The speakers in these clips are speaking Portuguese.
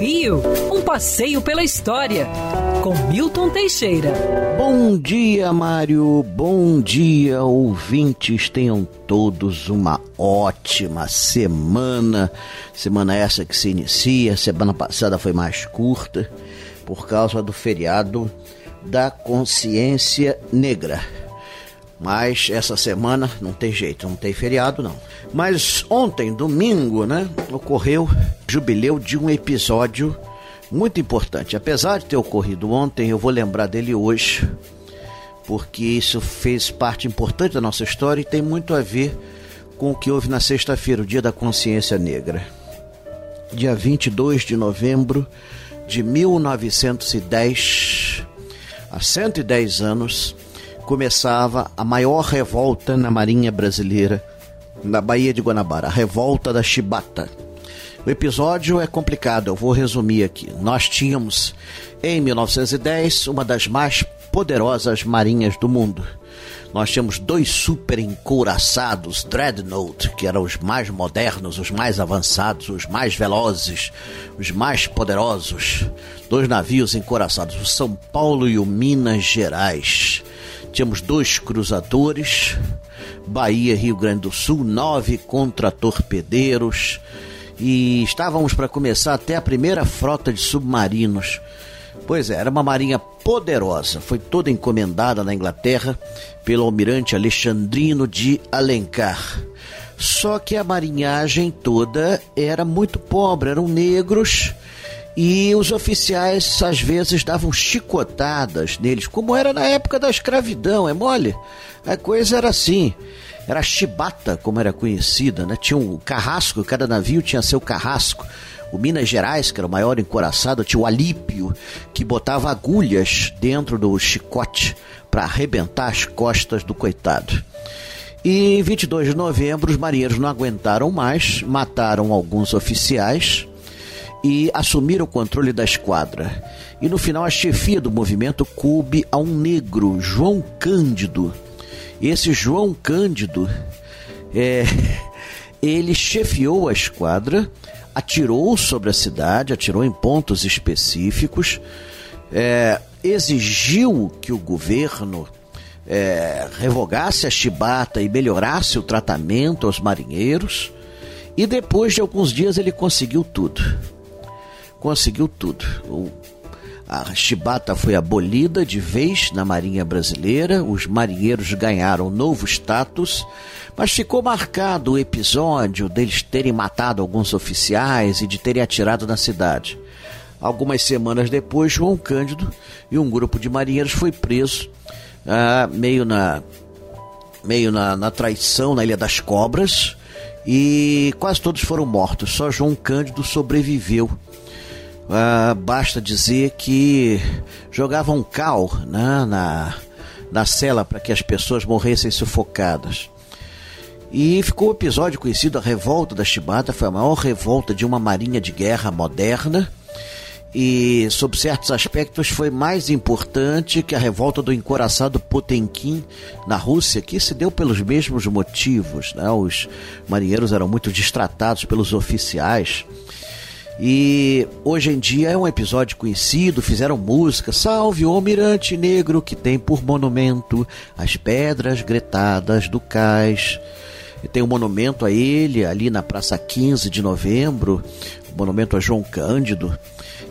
Rio, um passeio pela história, com Milton Teixeira. Bom dia, Mário. Bom dia, ouvintes. Tenham todos uma ótima semana. Semana essa que se inicia. Semana passada foi mais curta por causa do feriado da consciência negra. Mas essa semana não tem jeito, não tem feriado não. Mas ontem, domingo, né, ocorreu jubileu de um episódio muito importante. Apesar de ter ocorrido ontem, eu vou lembrar dele hoje, porque isso fez parte importante da nossa história e tem muito a ver com o que houve na sexta-feira, o Dia da Consciência Negra. Dia 22 de novembro de 1910, há 110 anos, começava a maior revolta na Marinha Brasileira, na Baía de Guanabara, a Revolta da Chibata. O episódio é complicado, eu vou resumir aqui. Nós tínhamos, em 1910, uma das mais poderosas marinhas do mundo. Nós tínhamos dois super encouraçados Dreadnought, que eram os mais modernos, os mais avançados, os mais velozes, os mais poderosos. Dois navios encouraçados, o São Paulo e o Minas Gerais. Tínhamos dois cruzadores, Bahia, Rio Grande do Sul, nove contra-torpedeiros e estávamos para começar até a primeira frota de submarinos. Pois é, era uma marinha poderosa, foi toda encomendada na Inglaterra pelo almirante Alexandrino de Alencar. Só que a marinhagem toda era muito pobre, eram negros e os oficiais às vezes davam chicotadas neles, como era na época da escravidão, é mole? A coisa era assim. Era chibata, como era conhecida, né? Tinha um carrasco, cada navio tinha seu carrasco. O Minas Gerais, que era o maior encoraçado, tinha o Alípio, que botava agulhas dentro do chicote para arrebentar as costas do coitado. E em 22 de novembro, os marinheiros não aguentaram mais, mataram alguns oficiais e assumiram o controle da esquadra. E no final, a chefia do movimento coube a um negro, João Cândido. Esse João Cândido, é, ele chefiou a esquadra, atirou sobre a cidade, atirou em pontos específicos, é, exigiu que o governo é, revogasse a chibata e melhorasse o tratamento aos marinheiros. E depois de alguns dias ele conseguiu tudo conseguiu tudo. O, a chibata foi abolida de vez na Marinha Brasileira, os marinheiros ganharam novo status, mas ficou marcado o episódio deles terem matado alguns oficiais e de terem atirado na cidade. Algumas semanas depois, João Cândido e um grupo de marinheiros foi preso, ah, meio na meio na, na traição na Ilha das Cobras, e quase todos foram mortos. Só João Cândido sobreviveu ah, basta dizer que jogavam cal né, na, na cela para que as pessoas morressem sufocadas. E ficou o episódio conhecido, a Revolta da Chibata, foi a maior revolta de uma marinha de guerra moderna. E, sob certos aspectos, foi mais importante que a revolta do encoraçado Potemkin na Rússia, que se deu pelos mesmos motivos. Né? Os marinheiros eram muito distratados pelos oficiais e hoje em dia é um episódio conhecido, fizeram música, salve o almirante negro que tem por monumento as pedras gretadas do cais. E tem um monumento a ele ali na Praça 15 de Novembro, um monumento a João Cândido.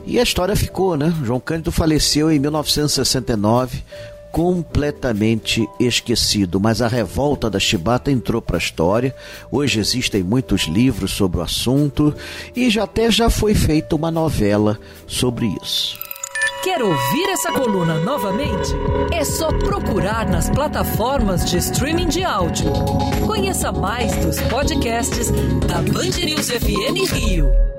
E a história ficou, né? João Cândido faleceu em 1969 completamente esquecido, mas a revolta da chibata entrou para a história. Hoje existem muitos livros sobre o assunto e já até já foi feita uma novela sobre isso. Quer ouvir essa coluna novamente? É só procurar nas plataformas de streaming de áudio. Conheça mais dos podcasts da Band News FM Rio.